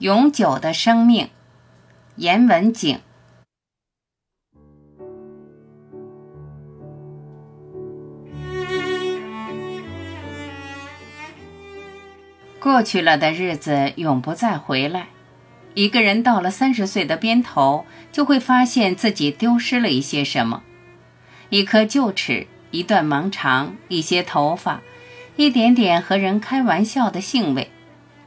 永久的生命，严文景。过去了的日子永不再回来。一个人到了三十岁的边头，就会发现自己丢失了一些什么：一颗臼齿，一段盲肠，一些头发，一点点和人开玩笑的兴味。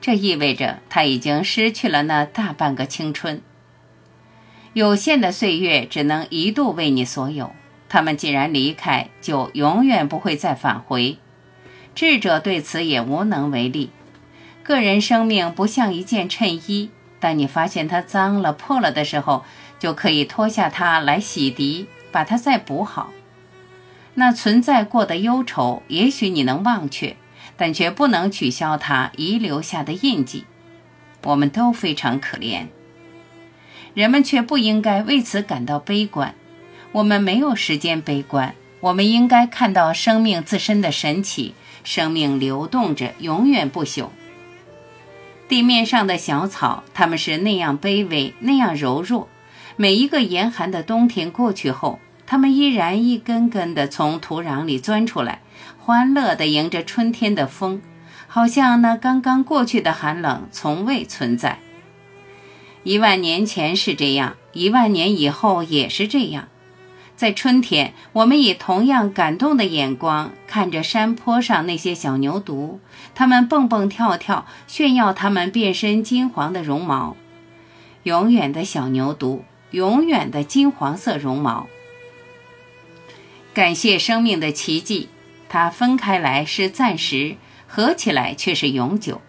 这意味着他已经失去了那大半个青春。有限的岁月只能一度为你所有，他们既然离开，就永远不会再返回。智者对此也无能为力。个人生命不像一件衬衣，当你发现它脏了、破了的时候，就可以脱下它来洗涤，把它再补好。那存在过的忧愁，也许你能忘却。但却不能取消它遗留下的印记，我们都非常可怜。人们却不应该为此感到悲观。我们没有时间悲观，我们应该看到生命自身的神奇。生命流动着，永远不朽。地面上的小草，它们是那样卑微，那样柔弱。每一个严寒的冬天过去后，它们依然一根根地从土壤里钻出来。欢乐地迎着春天的风，好像那刚刚过去的寒冷从未存在。一万年前是这样，一万年以后也是这样。在春天，我们以同样感动的眼光看着山坡上那些小牛犊，它们蹦蹦跳跳，炫耀它们变身金黄的绒毛。永远的小牛犊，永远的金黄色绒毛。感谢生命的奇迹。它分开来是暂时，合起来却是永久。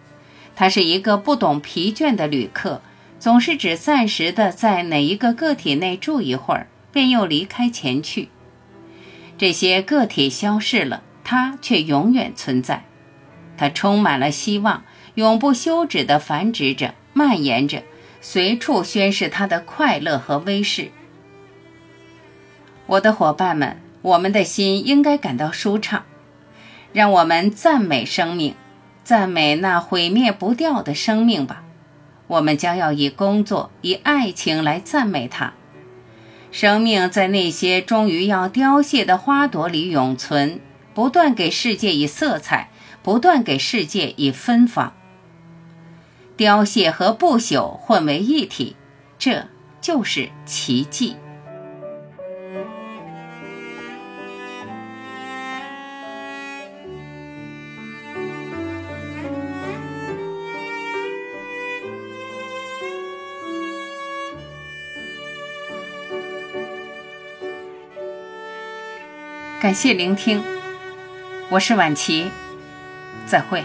它是一个不懂疲倦的旅客，总是只暂时的在哪一个个体内住一会儿，便又离开前去。这些个体消逝了，它却永远存在。它充满了希望，永不休止地繁殖着、蔓延着，随处宣示它的快乐和威势。我的伙伴们，我们的心应该感到舒畅。让我们赞美生命，赞美那毁灭不掉的生命吧。我们将要以工作、以爱情来赞美它。生命在那些终于要凋谢的花朵里永存，不断给世界以色彩，不断给世界以芬芳。凋谢和不朽混为一体，这就是奇迹。感谢聆听，我是婉琪，再会。